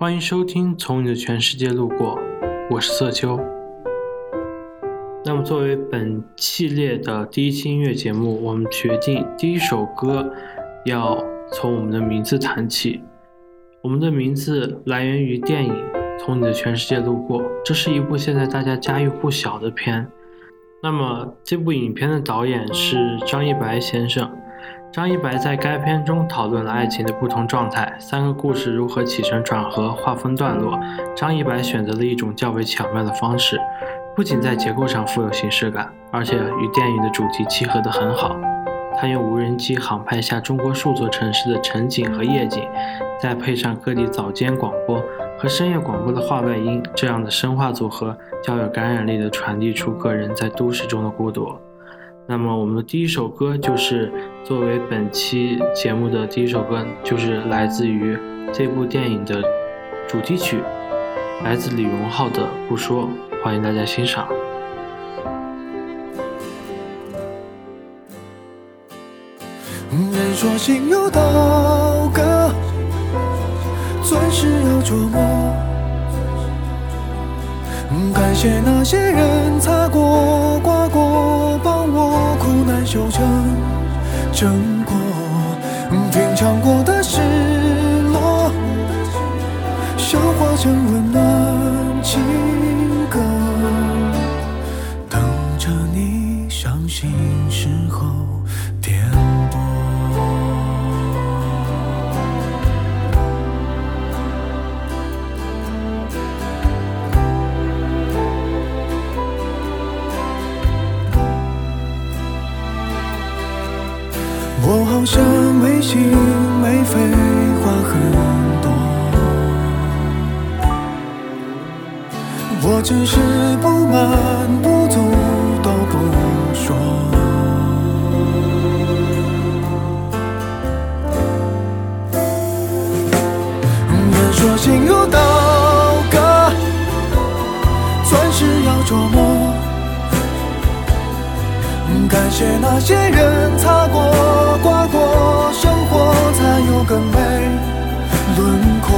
欢迎收听《从你的全世界路过》，我是色秋。那么，作为本系列的第一期音乐节目，我们决定第一首歌要从我们的名字谈起。我们的名字来源于电影《从你的全世界路过》，这是一部现在大家家喻户晓的片。那么，这部影片的导演是张一白先生。张一白在该片中讨论了爱情的不同状态，三个故事如何起承转合、划分段落。张一白选择了一种较为巧妙的方式，不仅在结构上富有形式感，而且与电影的主题契合得很好。他用无人机航拍下中国数座城市的晨景和夜景，再配上各地早间广播和深夜广播的话外音，这样的声画组合较有感染力地传递出个人在都市中的孤独。那么，我们的第一首歌就是作为本期节目的第一首歌，就是来自于这部电影的主题曲，来自李荣浩的《不说》，欢迎大家欣赏。人说心有刀割，钻石要琢磨。感谢那些人擦过、刮过，修成正果。品尝过的失落，消化成温暖情说心如刀割，钻石要琢磨。感谢那些人擦过、刮过，生活才有更美轮廓。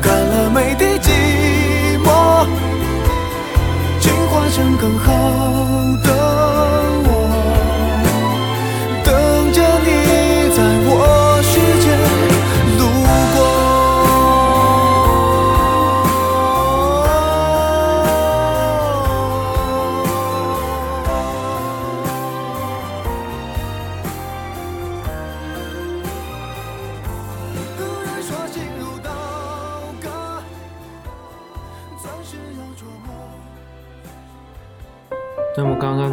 干了每滴寂寞，进化成更好的我。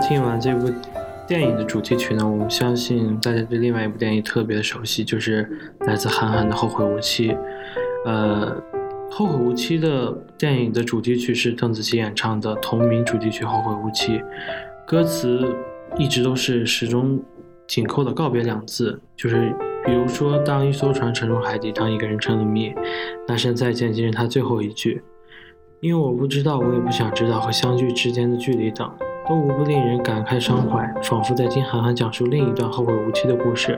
听完这部电影的主题曲呢，我们相信大家对另外一部电影特别的熟悉，就是来自韩寒的《后会无期》。呃，《后会无期》的电影的主题曲是邓紫棋演唱的同名主题曲《后会无期》，歌词一直都是始终紧扣的告别两字，就是比如说，当一艘船沉入海底，当一个人成了谜，那声再见竟是他最后一句。因为我不知道，我也不想知道和相聚之间的距离等。都无不令人感慨伤怀，仿佛在听韩寒讲述另一段后会无期的故事。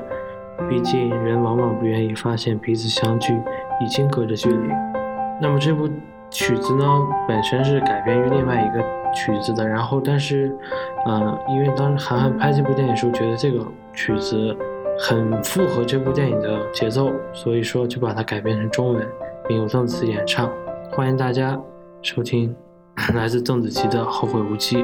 毕竟人往往不愿意发现彼此相聚已经隔着距离。那么这部曲子呢，本身是改编于另外一个曲子的，然后但是，嗯、因为当时韩寒拍这部电影时候，觉得这个曲子很符合这部电影的节奏，所以说就把它改编成中文，并由邓紫棋演唱。欢迎大家收听 来自邓紫棋的《后会无期》。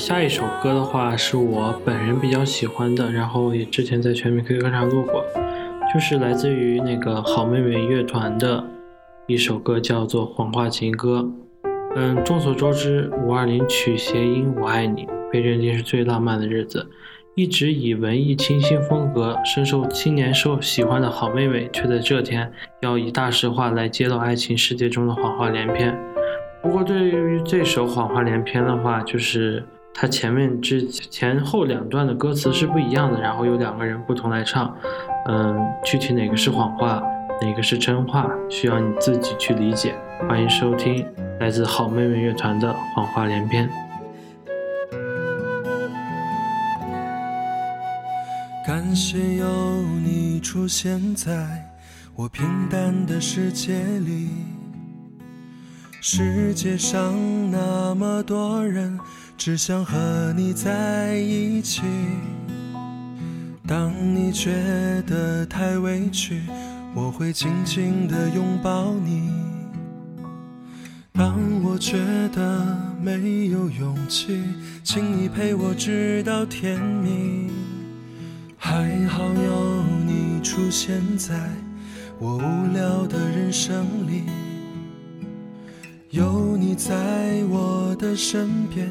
下一首歌的话，是我本人比较喜欢的，然后也之前在全民 K 歌上录过，就是来自于那个好妹妹乐团的一首歌，叫做《谎话情歌》。嗯，众所周知，五二零取谐音“我爱你”，被认定是最浪漫的日子。一直以文艺清新风格深受青年受喜欢的好妹妹，却在这天要以大实话来揭露爱情世界中的谎话连篇。不过，对于这首《谎话连篇》的话，就是它前面之前后两段的歌词是不一样的，然后有两个人不同来唱。嗯，具体哪个是谎话，哪个是真话，需要你自己去理解。欢迎收听来自好妹妹乐团的《谎话连篇》。感谢有你出现在我平淡的世界里。世界上那么多人，只想和你在一起。当你觉得太委屈，我会紧紧地拥抱你。当我觉得没有勇气，请你陪我直到天明。还好有你出现在我无聊的人生里，有你在我的身边，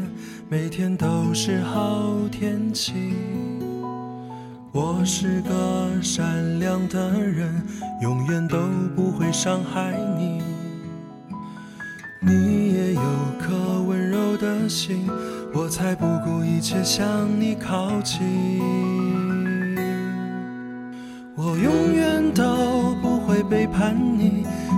每天都是好天气。我是个善良的人，永远都不会伤害你。你也有颗温柔的心，我才不顾一切向你靠近。我永远都不会背叛你，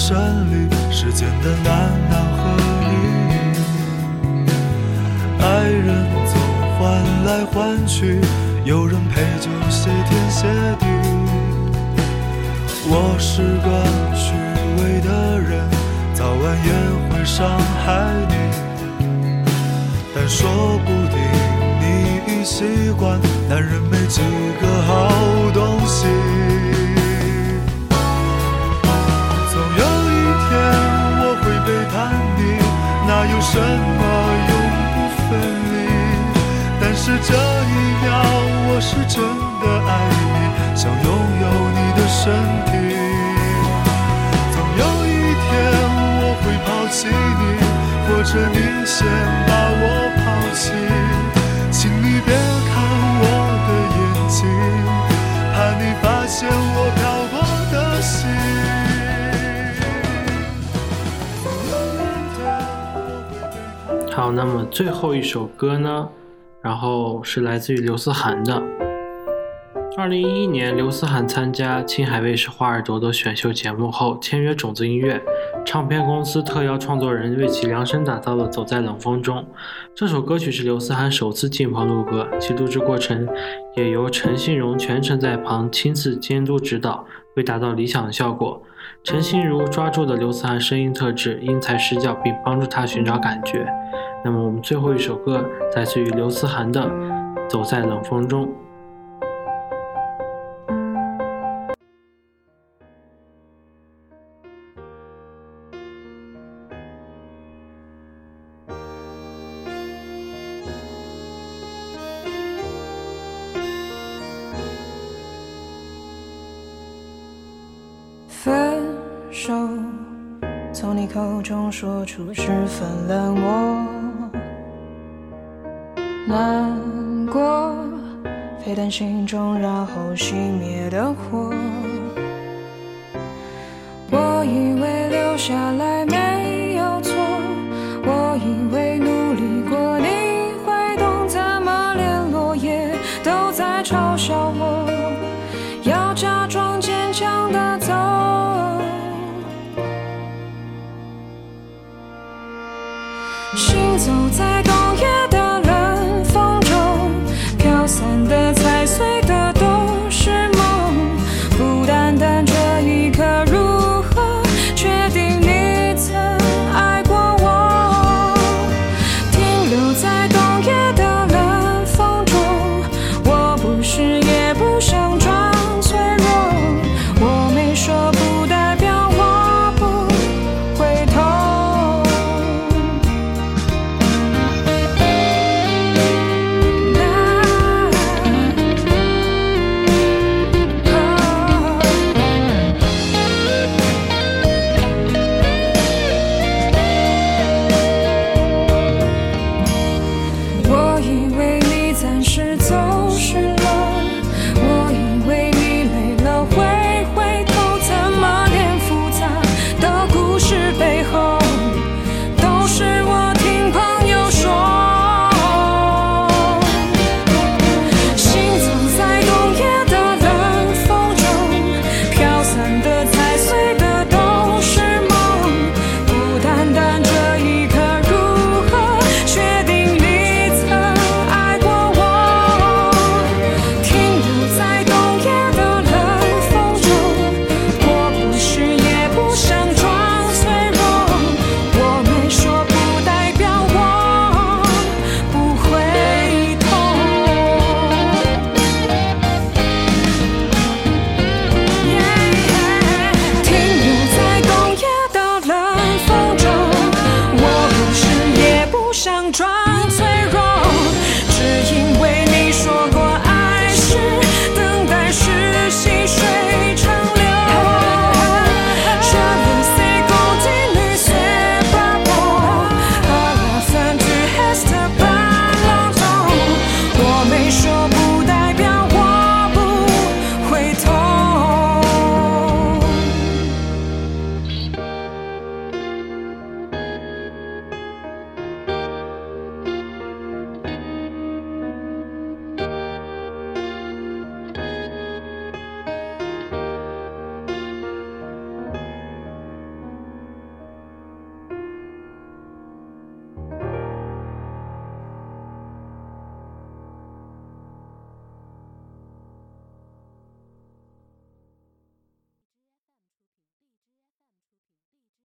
山里，世间的难难和易，爱人总换来换去，有人陪就谢天谢地。我是个虚伪的人，早晚也会伤害你。但说不定你已习惯，是真的爱你，想拥有你的身体。总有一天我会抛弃你，或者你先把我抛弃。请你别看我的眼睛，怕你发现我的心。好，那么最后一首歌呢？然后是来自于刘思涵的。二零一一年，刘思涵参加青海卫视《花儿朵朵》选秀节目后，签约种子音乐唱片公司，特邀创作人为其量身打造了《走在冷风中》。这首歌曲是刘思涵首次进棚录歌，其录制过程也由陈信荣全程在旁亲自监督指导，为达到理想的效果。陈心如抓住了刘思涵声音特质，因材施教，并帮助他寻找感觉。那么，我们最后一首歌来自于刘思涵的《走在冷风中》。难过沸腾心中，然后熄灭的火。我以为留下来没有错，我以为努力过你会懂，怎么连落叶都在嘲笑我，要假装坚强的走。行走在冬。